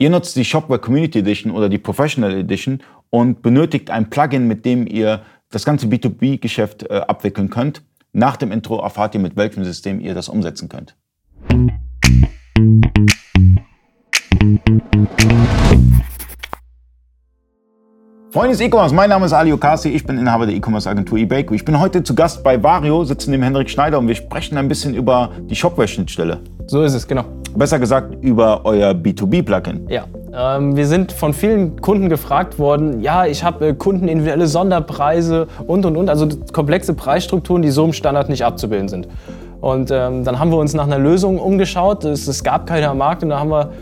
Ihr nutzt die Shopware Community Edition oder die Professional Edition und benötigt ein Plugin, mit dem ihr das ganze B2B-Geschäft äh, abwickeln könnt. Nach dem Intro erfahrt ihr, mit welchem System ihr das umsetzen könnt. Freunde des E-Commerce, mein Name ist Ali Okasi, ich bin Inhaber der E-Commerce-Agentur eBakery. Ich bin heute zu Gast bei Vario, sitzen neben Henrik Schneider und wir sprechen ein bisschen über die Shopware-Schnittstelle. So ist es, genau. Besser gesagt über euer B2B-Plugin. Ja, ähm, wir sind von vielen Kunden gefragt worden, ja, ich habe äh, Kunden individuelle Sonderpreise und und und, also komplexe Preisstrukturen, die so im Standard nicht abzubilden sind. Und ähm, dann haben wir uns nach einer Lösung umgeschaut, es, es gab keine am Markt und da haben wir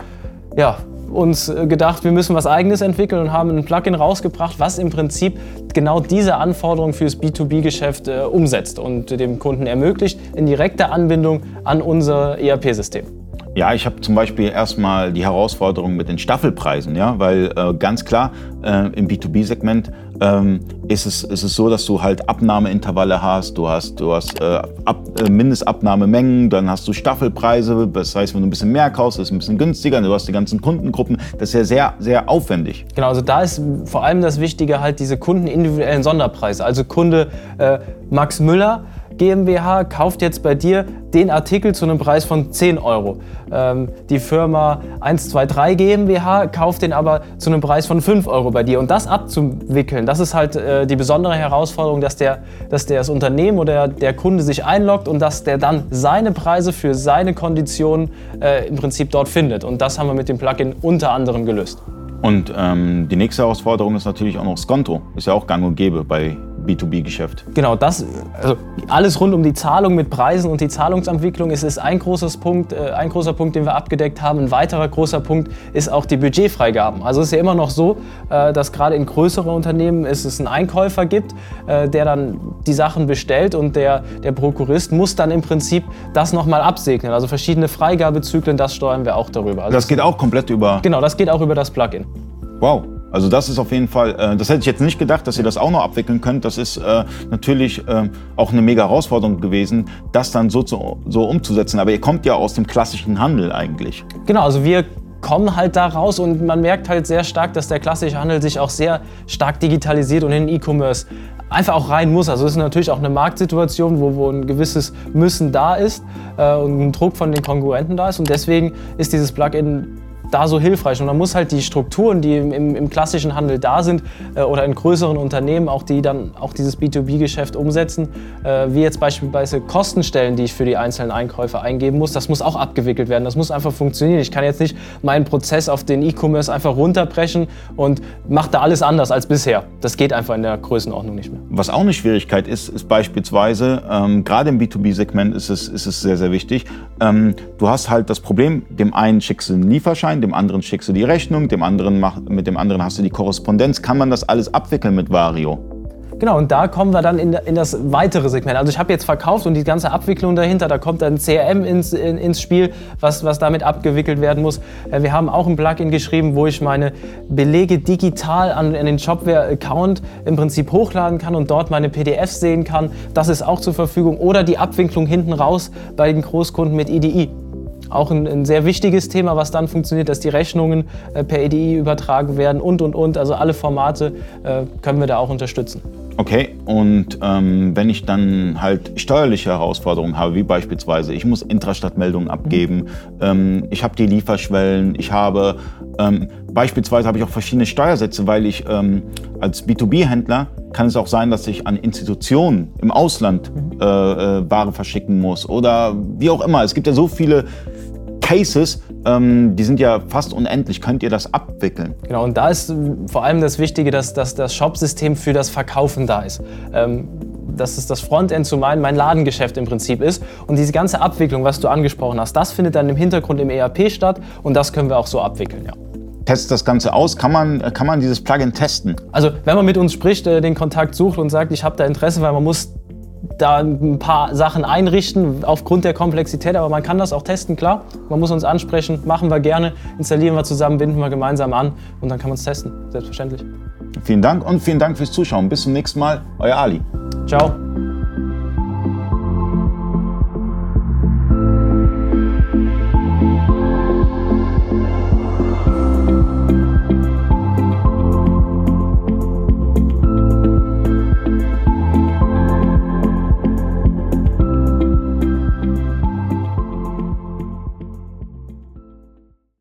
ja, uns äh, gedacht, wir müssen was Eigenes entwickeln und haben ein Plugin rausgebracht, was im Prinzip genau diese Anforderungen fürs B2B-Geschäft äh, umsetzt und dem Kunden ermöglicht, in direkter Anbindung an unser ERP-System. Ja, ich habe zum Beispiel erstmal die Herausforderung mit den Staffelpreisen, ja, weil äh, ganz klar äh, im B2B-Segment ähm, ist, es, ist es so, dass du halt Abnahmeintervalle hast, du hast, du hast äh, Ab, äh, Mindestabnahmemengen, dann hast du Staffelpreise, das heißt, wenn du ein bisschen mehr kaufst, ist es ein bisschen günstiger, du hast die ganzen Kundengruppen, das ist ja sehr, sehr aufwendig. Genau, also da ist vor allem das Wichtige halt diese kundenindividuellen Sonderpreise. Also Kunde äh, Max Müller GmbH kauft jetzt bei dir den Artikel zu einem Preis von 10 Euro. Ähm, die Firma 123 GmbH kauft den aber zu einem Preis von 5 Euro bei dir. Und das abzuwickeln, das ist halt äh, die besondere Herausforderung, dass, der, dass der das Unternehmen oder der Kunde sich einloggt und dass der dann seine Preise für seine Konditionen äh, im Prinzip dort findet. Und das haben wir mit dem Plugin unter anderem gelöst. Und ähm, die nächste Herausforderung ist natürlich auch noch Skonto. Ist ja auch gang und gäbe bei B2B-Geschäft. Genau, das, also alles rund um die Zahlung mit Preisen und die Zahlungsabwicklung ist, ist ein, großes Punkt, äh, ein großer Punkt, den wir abgedeckt haben. Ein weiterer großer Punkt ist auch die Budgetfreigaben. Also es ist ja immer noch so, äh, dass gerade in größeren Unternehmen es, es einen Einkäufer gibt, äh, der dann die Sachen bestellt und der, der Prokurist muss dann im Prinzip das nochmal absegnen. Also verschiedene Freigabezyklen, das steuern wir auch darüber. Also das geht auch komplett über... Genau, das geht auch über das Plugin. Wow. Also das ist auf jeden Fall, äh, das hätte ich jetzt nicht gedacht, dass ihr das auch noch abwickeln könnt. Das ist äh, natürlich äh, auch eine mega Herausforderung gewesen, das dann so, zu, so umzusetzen. Aber ihr kommt ja aus dem klassischen Handel eigentlich. Genau, also wir kommen halt da raus und man merkt halt sehr stark, dass der klassische Handel sich auch sehr stark digitalisiert und in E-Commerce einfach auch rein muss. Also es ist natürlich auch eine Marktsituation, wo, wo ein gewisses Müssen da ist äh, und ein Druck von den Konkurrenten da ist und deswegen ist dieses Plugin da so hilfreich. Und man muss halt die Strukturen, die im, im klassischen Handel da sind äh, oder in größeren Unternehmen, auch die dann auch dieses B2B-Geschäft umsetzen, äh, wie jetzt beispielsweise Kostenstellen, die ich für die einzelnen Einkäufe eingeben muss, das muss auch abgewickelt werden. Das muss einfach funktionieren. Ich kann jetzt nicht meinen Prozess auf den E-Commerce einfach runterbrechen und mache da alles anders als bisher. Das geht einfach in der Größenordnung nicht mehr. Was auch eine Schwierigkeit ist, ist beispielsweise, ähm, gerade im B2B-Segment ist es, ist es sehr, sehr wichtig, ähm, du hast halt das Problem, dem einen schickst du einen Lieferschein, dem anderen schickst du die Rechnung, dem anderen mach, mit dem anderen hast du die Korrespondenz. Kann man das alles abwickeln mit Vario? Genau, und da kommen wir dann in, in das weitere Segment. Also ich habe jetzt verkauft und die ganze Abwicklung dahinter, da kommt dann CRM ins, in, ins Spiel, was, was damit abgewickelt werden muss. Äh, wir haben auch ein Plugin geschrieben, wo ich meine Belege digital an, an den Shopware-Account im Prinzip hochladen kann und dort meine PDFs sehen kann. Das ist auch zur Verfügung. Oder die Abwicklung hinten raus bei den Großkunden mit EDI. Auch ein, ein, sehr wichtiges Thema, was dann funktioniert, dass die Rechnungen äh, per EDI übertragen werden und, und, und. Also alle Formate äh, können wir da auch unterstützen. Okay, und ähm, wenn ich dann halt steuerliche Herausforderungen habe, wie beispielsweise, ich muss Intrastadtmeldungen abgeben, mhm. ähm, ich habe die Lieferschwellen, ich habe ähm, beispielsweise habe ich auch verschiedene Steuersätze, weil ich ähm, als B2B-Händler kann es auch sein, dass ich an Institutionen im Ausland mhm. äh, äh, Ware verschicken muss oder wie auch immer. Es gibt ja so viele Cases, ähm, die sind ja fast unendlich. Könnt ihr das abwickeln? Genau, und da ist vor allem das Wichtige, dass, dass das Shop-System für das Verkaufen da ist. Ähm, dass es das Frontend zu meinem mein Ladengeschäft im Prinzip ist. Und diese ganze Abwicklung, was du angesprochen hast, das findet dann im Hintergrund im ERP statt und das können wir auch so abwickeln, ja testet das Ganze aus. Kann man, kann man dieses Plugin testen? Also wenn man mit uns spricht, äh, den Kontakt sucht und sagt, ich habe da Interesse, weil man muss da ein paar Sachen einrichten aufgrund der Komplexität, aber man kann das auch testen, klar. Man muss uns ansprechen, machen wir gerne, installieren wir zusammen, binden wir gemeinsam an und dann kann man es testen, selbstverständlich. Vielen Dank und vielen Dank fürs Zuschauen. Bis zum nächsten Mal, euer Ali. Ciao.